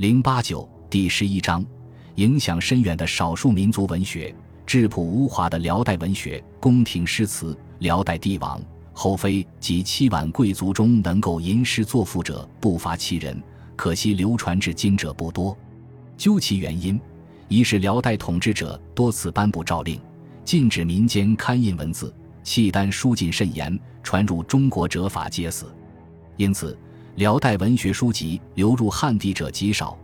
零八九第十一章，影响深远的少数民族文学，质朴无华的辽代文学，宫廷诗词，辽代帝王、后妃及七婉贵族中能够吟诗作赋者不乏其人，可惜流传至今者不多。究其原因，一是辽代统治者多次颁布诏令，禁止民间刊印文字，契丹书禁甚严，传入中国者法皆死，因此辽代文学书籍流入汉地者极少；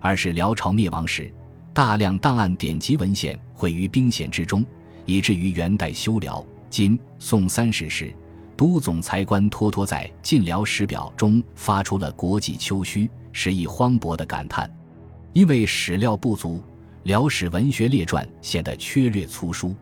二是辽朝灭亡时，大量档案典籍文献毁于兵险之中，以至于元代修辽、金、宋三史时，都总裁官托托在《晋辽史表》中发出了“国际秋虚，时意荒薄”的感叹。因为史料不足，辽史文学列传显得缺略粗疏。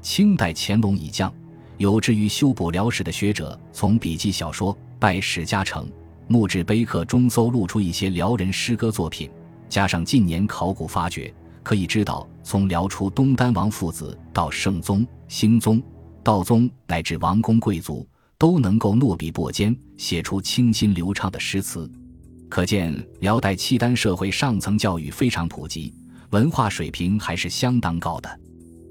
清代乾隆以降，有志于修补辽史的学者，从笔记小说《拜史家成》《墓志碑刻》中搜录出一些辽人诗歌作品，加上近年考古发掘，可以知道，从辽初东丹王父子到圣宗、兴宗、道宗，乃至王公贵族，都能够诺笔墨尖，写出清新流畅的诗词。可见辽代契丹社会上层教育非常普及，文化水平还是相当高的。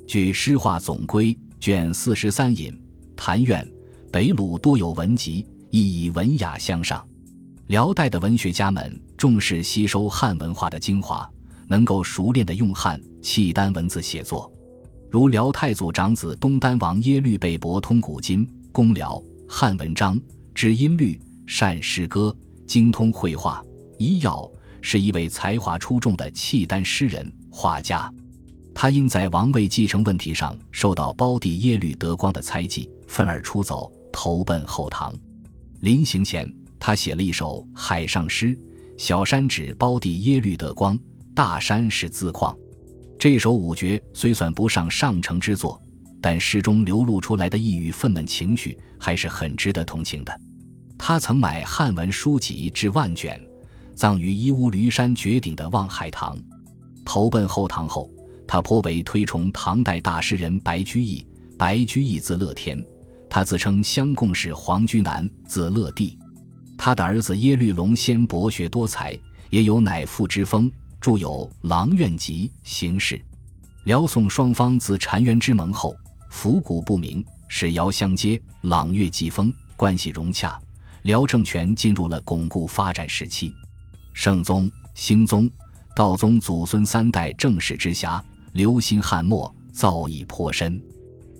据《诗话总规》卷四十三引，谭苑、北鲁多有文集，亦以文雅相上。辽代的文学家们重视吸收汉文化的精华，能够熟练的用汉契丹文字写作。如辽太祖长子东丹王耶律倍博通古今、公辽汉文章，知音律，善诗歌。精通绘画、医药，是一位才华出众的契丹诗人、画家。他因在王位继承问题上受到胞弟耶律德光的猜忌，愤而出走，投奔后唐。临行前，他写了一首海上诗：“小山指包地耶律德光，大山是自况。”这首五绝虽算不上上乘之作，但诗中流露出来的抑郁愤懑情绪，还是很值得同情的。他曾买汉文书籍至万卷，葬于伊乌驴山绝顶的望海堂。投奔后唐后，他颇为推崇唐代大诗人白居易。白居易字乐天，他自称相贡氏黄居南，字乐地。他的儿子耶律隆先博学多才，也有乃父之风，著有《郎苑集》《行事》。辽宋双方自澶渊之盟后，府谷不明，使遥相接，朗月季风，关系融洽。辽政权进入了巩固发展时期，圣宗、兴宗、道宗祖孙三代正室之下，留心汉末，造诣颇深。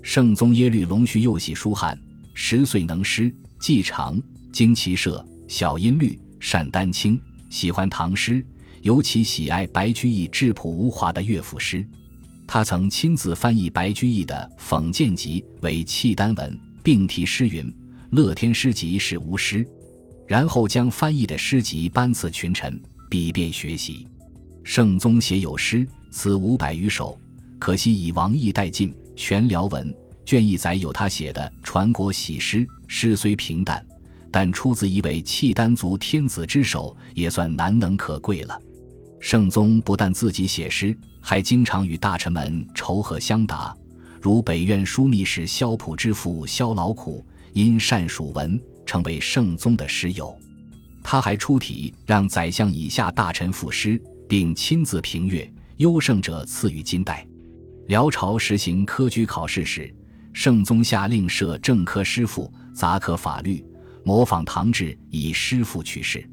圣宗耶律隆绪幼喜书汉，十岁能诗，既长，精奇社，小音律，善丹青，喜欢唐诗，尤其喜爱白居易质朴无华的乐府诗。他曾亲自翻译白居易的《讽谏集》为契丹文，并题诗云。乐天诗集是无诗，然后将翻译的诗集颁赐群臣，以便学习。圣宗写有诗词五百余首，可惜以王毅殆尽。全辽文卷一载有他写的传国喜诗，诗虽平淡，但出自一位契丹族天子之手，也算难能可贵了。圣宗不但自己写诗，还经常与大臣们仇和相答，如北院枢密使萧普之父萧老苦。因善属文，成为圣宗的诗友。他还出题让宰相以下大臣赋诗，并亲自评阅，优胜者赐予金带。辽朝实行科举考试时，圣宗下令设正科诗赋、杂科法律，模仿唐制，以师傅取士。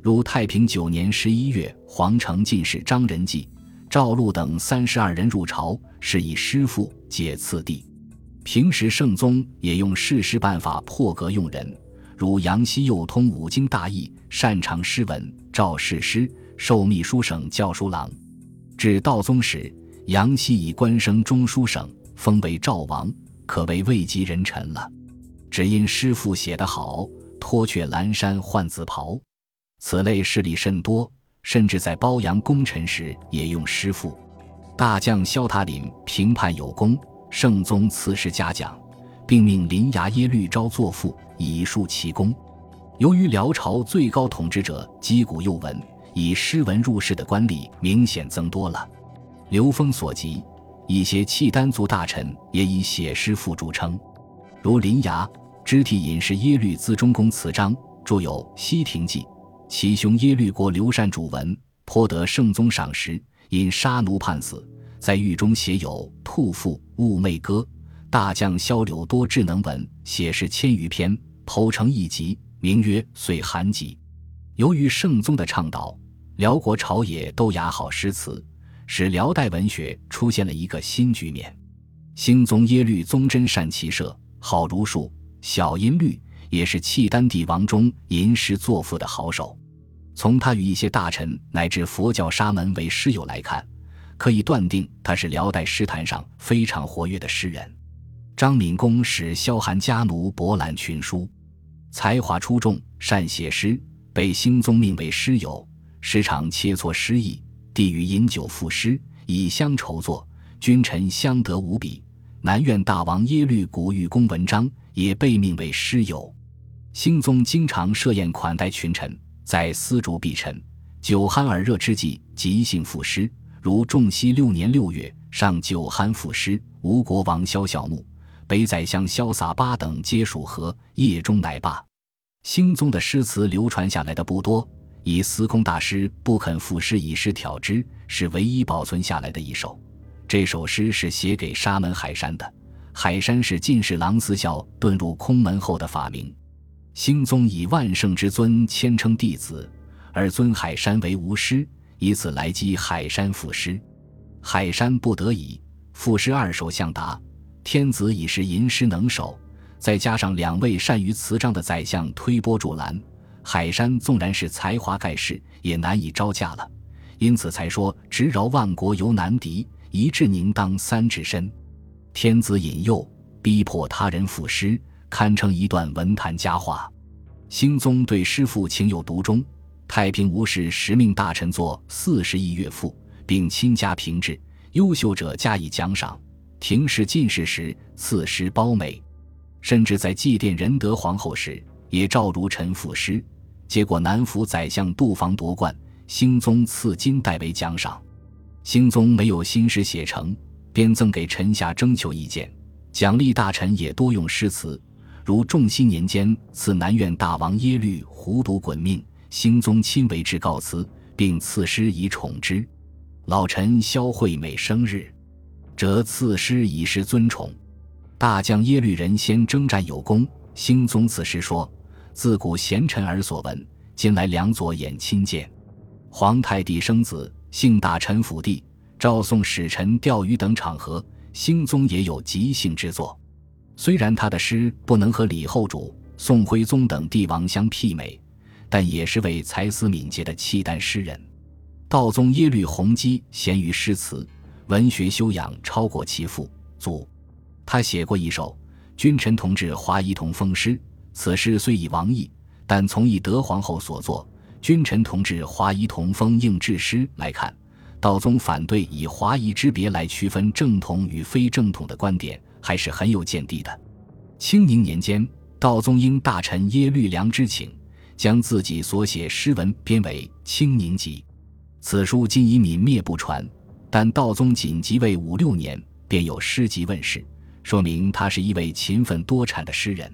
如太平九年十一月，皇城进士张仁济、赵禄等三十二人入朝，是以师傅解次第。平时圣宗也用誓师办法破格用人，如杨希又通五经大义，擅长诗文，召誓师，授秘书省校书郎。至道宗时，杨希以官升中书省，封为赵王，可谓位极人臣了。只因诗赋写得好，脱却蓝衫换紫袍，此类事例甚多，甚至在褒扬功臣时也用诗赋。大将萧塔林评判有功。圣宗赐诗嘉奖，并命临牙耶律昭作赋以述其功。由于辽朝最高统治者击鼓又文，以诗文入仕的官吏明显增多了。刘封所及，一些契丹族大臣也以写诗赋著称，如临牙知体隐士耶律资中公词章，著有《西亭记》；其兄耶律国刘禅主文，颇得圣宗赏识，因杀奴叛死，在狱中写有《兔妇寤寐歌》。大将萧柳多智能文，写诗千余篇，剖成一集，名曰《岁寒集》。由于圣宗的倡导，辽国朝野都雅好诗词，使辽代文学出现了一个新局面。兴宗耶律宗真善骑射，好儒术，小音律，也是契丹帝王中吟诗作赋的好手。从他与一些大臣乃至佛教沙门为师友来看，可以断定他是辽代诗坛上非常活跃的诗人。张敏公使萧寒家奴博览群书，才华出众，善写诗，被兴宗命为诗友，时常切磋诗意。帝于饮酒赋诗，以相酬作，君臣相得无比。南院大王耶律古玉公文章也被命为诗友。兴宗经常设宴款待群臣，在丝竹碧陈、酒酣耳热之际，即兴赋诗。如仲熙六年六月，上酒酣赋诗，吴国王萧小木。北宰相萧洒八等皆属和，夜中乃罢。兴宗的诗词流传下来的不多，以司空大师不肯赋诗以诗挑之，是唯一保存下来的一首。这首诗是写给沙门海山的。海山是进士郎思孝遁入空门后的法名。兴宗以万圣之尊谦称弟子，而尊海山为吾师，以此来激海山赋诗。海山不得已，赋诗二首相答。天子已是吟诗能手，再加上两位善于词章的宰相推波助澜，海山纵然是才华盖世，也难以招架了。因此才说直饶万国犹难敌，一志宁当三至身。天子引诱，逼迫他人赋诗，堪称一段文坛佳话。兴宗对诗赋情有独钟，太平无事时命大臣作四十亿乐赋，并亲加评制，优秀者加以奖赏。廷试进士时赐诗褒美，甚至在祭奠仁德皇后时也召如臣赋诗。结果南府宰相杜防夺冠，兴宗赐金代为奖赏。兴宗没有新诗写成，便赠给臣下征求意见，奖励大臣也多用诗词。如仲熙年间赐南院大王耶律胡读衮命，兴宗亲为之告辞，并赐诗以宠之。老臣萧惠美生日。则赐诗以示尊崇。大将耶律仁先征战有功，兴宗此诗说：“自古贤臣而所闻，今来两左眼亲见。”皇太帝生子，幸大臣府地，诏送使臣钓鱼等场合，兴宗也有即兴之作。虽然他的诗不能和李后主、宋徽宗等帝王相媲美，但也是位才思敏捷的契丹诗人。道宗耶律洪基贤于诗词。文学修养超过其父祖，他写过一首《君臣同治华仪同风诗》。此诗虽已亡佚，但从懿德皇后所作《君臣同治华仪同风应制诗》来看，道宗反对以华夷之别来区分正统与非正统的观点，还是很有见地的。清宁年间，道宗因大臣耶律良之请，将自己所写诗文编为《清宁集》。此书今已泯灭不传。但道宗仅即位五六年，便有诗集问世，说明他是一位勤奋多产的诗人。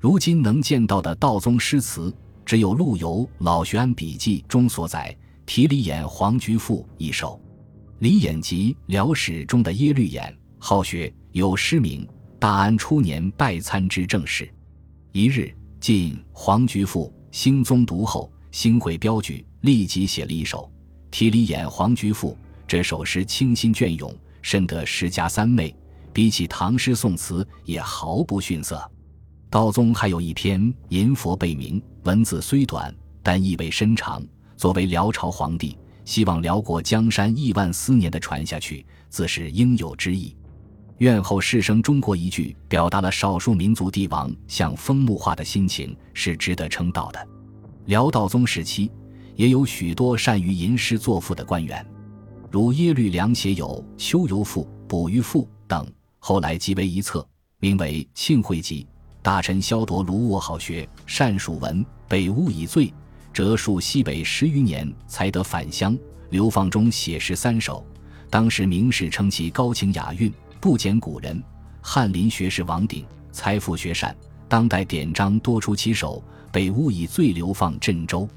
如今能见到的道宗诗词，只有陆游《老学庵笔记》中所载《题李演黄菊赋》一首。李演集辽史中的耶律演，好学，有诗名《大安初年拜参知政事》。一日进黄菊赋，兴宗读后，兴会标举，立即写了一首《题李演黄菊赋》。这首诗清新隽永，深得诗家三昧，比起唐诗宋词也毫不逊色。道宗还有一篇《吟佛背铭》，文字虽短，但意味深长。作为辽朝皇帝，希望辽国江山亿万思年的传下去，自是应有之意。愿后世生中国一句，表达了少数民族帝王向风木化的心情，是值得称道的。辽道宗时期，也有许多善于吟诗作赋的官员。如耶律良写有《秋游赋》《捕鱼赋》等，后来集为一册，名为《庆会集》。大臣萧铎卢我好学，善属文，被诬以罪，折戍西北十余年，才得返乡。流放中写诗三首，当时名士称其高情雅韵，不减古人。翰林学士王鼎才富学善，当代典章多出其手，被诬以罪流放镇州。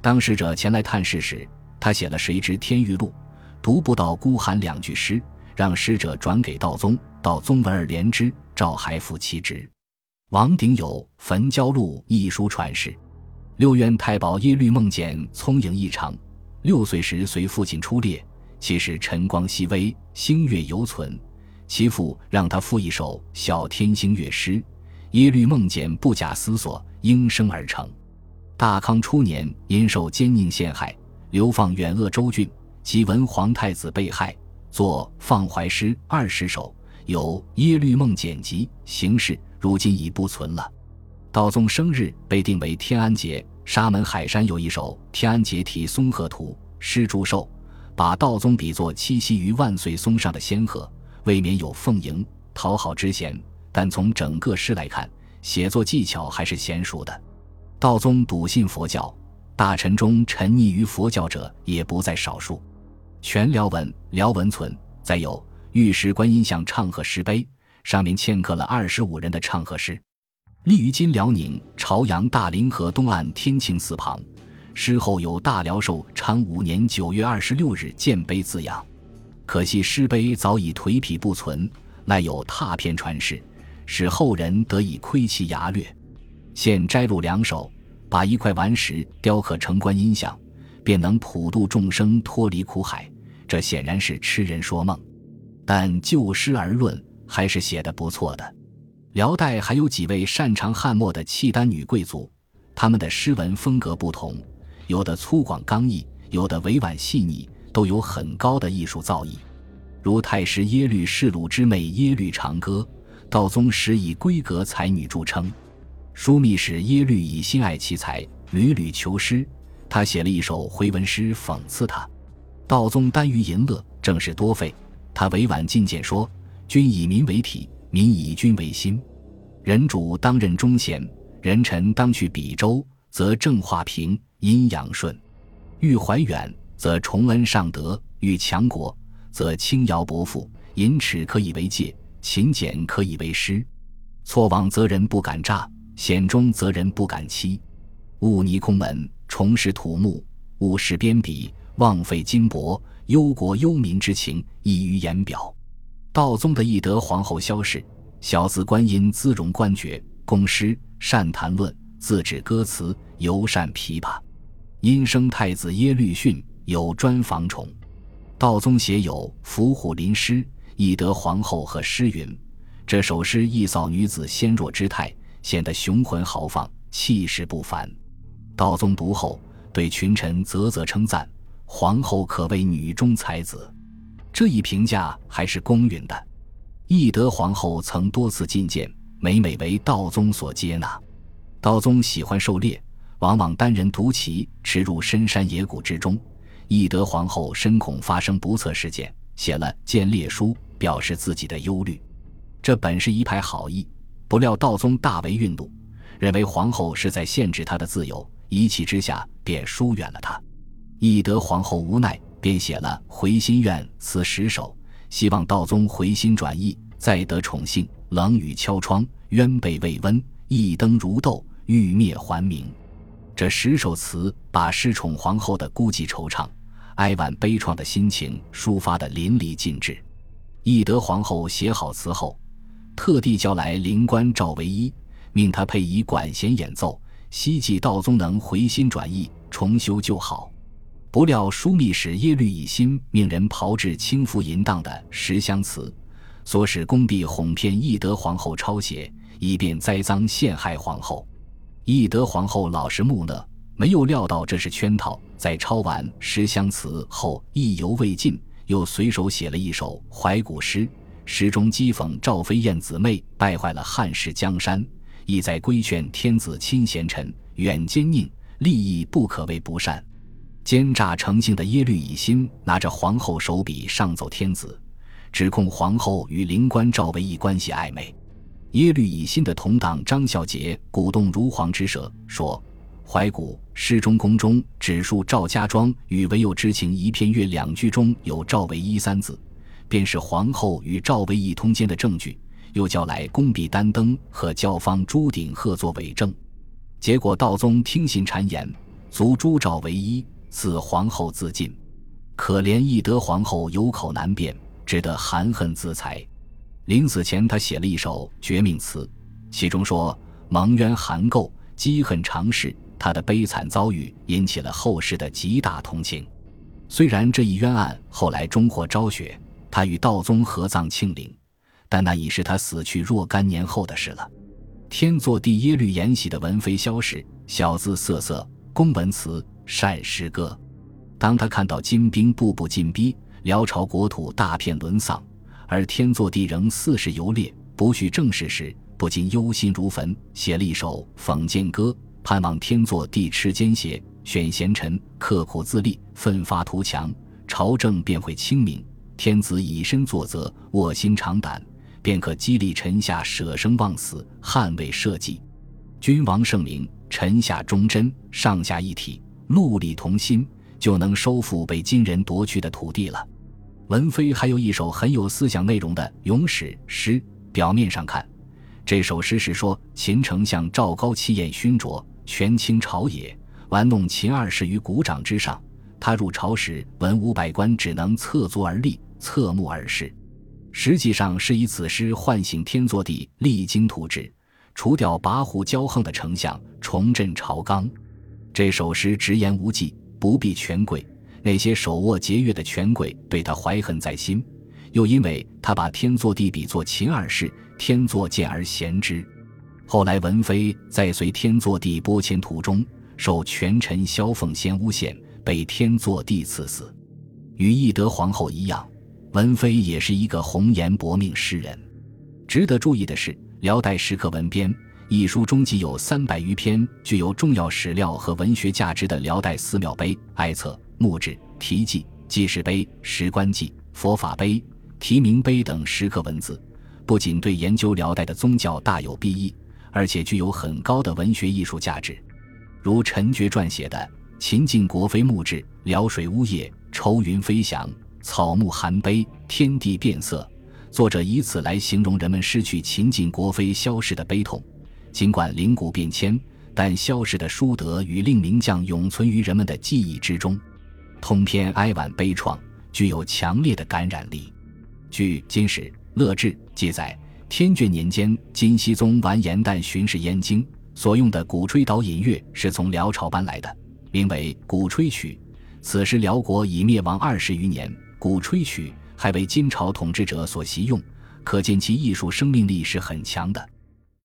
当使者前来探视时。他写了《谁知天欲录》，读不到孤寒两句诗，让使者转给道宗，道宗闻而怜之，诏还复其职。王鼎有《焚焦录》一书传世。六院太保耶律孟简聪颖异常，六岁时随父亲出猎，其实晨光熹微，星月犹存。其父让他赋一首《小天星乐诗》，耶律孟简不假思索，应声而成。大康初年，因受奸佞陷害，流放远鄂州郡，即闻皇太子被害，作放怀诗二十首，有《耶律孟简集》，形式如今已不存了。道宗生日被定为天安节，沙门海山有一首《天安节题松鹤图》，诗祝寿，把道宗比作栖息于万岁松上的仙鹤，未免有奉迎讨好之嫌。但从整个诗来看，写作技巧还是娴熟的。道宗笃信佛教，大臣中沉溺于佛教者也不在少数。全辽文、辽文存，再有玉石观音像唱和石碑，上面嵌刻了二十五人的唱和诗。立于今辽宁朝阳大凌河东岸天庆寺旁，诗后有“大辽寿昌五年九月二十六日建碑”字样。可惜诗碑早已颓圮不存，赖有拓片传世，使后人得以窥其牙略。现摘录两首，把一块顽石雕刻成观音像，便能普度众生脱离苦海。这显然是痴人说梦。但就诗而论，还是写得不错的。辽代还有几位擅长汉墨的契丹女贵族，他们的诗文风格不同，有的粗犷刚毅，有的委婉细腻，都有很高的艺术造诣。如太师耶律世鲁之妹耶律长歌，道宗时以闺阁才女著称。枢密使耶律以心爱其才，屡屡求诗，他写了一首回文诗讽刺他。道宗耽于淫乐，正事多废，他委婉进谏说：“君以民为体。”民以君为心，人主当任忠贤，人臣当去比周，则正化平，阴阳顺；欲怀远，则崇恩尚德；欲强国，则轻徭薄赋。淫耻可以为戒，勤俭可以为师。错妄则人不敢诈，险中则人不敢欺。勿泥空门，重拾土木，勿事边鄙，枉费金帛，忧国忧民之情溢于言表。道宗的懿德皇后萧氏，小字观音，姿容冠绝，工诗，善谈论，自制歌词，尤善琵琶。因生太子耶律逊，有专房宠。道宗写有《伏虎临诗》，懿德皇后和诗云：这首诗一扫女子纤弱之态，显得雄浑豪放，气势不凡。道宗读后，对群臣啧啧称赞：皇后可谓女中才子。这一评价还是公允的。懿德皇后曾多次进谏，每每为道宗所接纳。道宗喜欢狩猎，往往单人独骑驰入深山野谷之中。懿德皇后深恐发生不测事件，写了《谏猎书》，表示自己的忧虑。这本是一派好意，不料道宗大为愠怒，认为皇后是在限制他的自由，一气之下便疏远了他。懿德皇后无奈。便写了《回心愿》词十首，希望道宗回心转意，再得宠幸。冷雨敲窗，鸢被未温，一灯如豆，欲灭还明。这十首词把失宠皇后的孤寂惆怅、哀婉悲怆的心情抒发得淋漓尽致。懿德皇后写好词后，特地叫来灵官赵唯一，命他配以管弦演奏，希冀道宗能回心转意，重修旧好。不料枢密使耶律乙辛命人炮制轻浮淫荡的十香词，唆使宫婢哄骗懿德皇后抄写，以便栽赃陷害皇后。懿德皇后老实木讷，没有料到这是圈套。在抄完十香词后，意犹未尽，又随手写了一首怀古诗，诗中讥讽赵飞燕姊妹败坏了汉室江山，意在规劝天子亲贤臣，远奸佞，利益不可谓不善。奸诈成性的耶律乙辛拿着皇后手笔上奏天子，指控皇后与灵官赵惟一关系暧昧。耶律乙辛的同党张孝杰鼓动如簧之舌，说：“怀古诗中宫中指述赵家庄与唯有之情一片月两句中有赵唯一三字，便是皇后与赵唯一通奸的证据。”又叫来宫婢丹登和教坊朱鼎鹤作伪证。结果道宗听信谗言，卒诛赵唯一。赐皇后自尽。可怜懿德皇后有口难辩，只得含恨自裁。临死前，他写了一首绝命词，其中说：“蒙冤含垢，积恨长世。”他的悲惨遭遇引起了后世的极大同情。虽然这一冤案后来终获昭雪，他与道宗合葬庆陵，但那已是他死去若干年后的事了。天祚帝耶律延禧的文妃萧氏，小字瑟瑟，工文词，善诗歌。当他看到金兵步步进逼，辽朝国土大片沦丧，而天祚帝仍四世游猎，不恤政事时，不禁忧心如焚，写了一首讽谏歌，盼望天祚帝持奸邪，选贤臣，刻苦自立，奋发图强，朝政便会清明。天子以身作则，卧薪尝胆，便可激励臣下舍生忘死，捍卫社稷。君王圣明，臣下忠贞，上下一体，戮力同心。就能收复被金人夺去的土地了。文妃还有一首很有思想内容的咏史诗。表面上看，这首诗是说秦丞相赵高气焰熏灼，权倾朝野，玩弄秦二世于股掌之上。他入朝时，文武百官只能侧足而立，侧目而视。实际上是以此诗唤醒天祚帝励精图治，除掉跋扈骄横的丞相，重振朝纲。这首诗直言无忌。不必权贵，那些手握节约的权贵对他怀恨在心，又因为他把天祚帝比作秦二世，天祚见而贤之。后来文妃在随天祚帝拨迁途中，受权臣萧凤仙诬陷，被天祚帝赐死。与懿德皇后一样，文妃也是一个红颜薄命诗人。值得注意的是，辽代石刻文编。一书中记有三百余篇具有重要史料和文学价值的辽代寺庙碑、哀册、墓志、题记、记事碑、石棺记、佛法碑、题名碑等石刻文字，不仅对研究辽代的宗教大有裨益，而且具有很高的文学艺术价值。如陈觉撰写的《秦晋国妃墓志》，辽水呜咽，愁云飞翔，草木含悲，天地变色。作者以此来形容人们失去秦晋国妃消逝的悲痛。尽管灵骨变迁，但萧氏的淑德与令名将永存于人们的记忆之中。通篇哀婉悲怆，具有强烈的感染力。据《金史乐志》记载，天眷年间，金熙宗完颜旦巡视燕京，所用的鼓吹导引乐是从辽朝搬来的，名为《鼓吹曲》。此时辽国已灭亡二十余年，《鼓吹曲》还为金朝统治者所习用，可见其艺术生命力是很强的。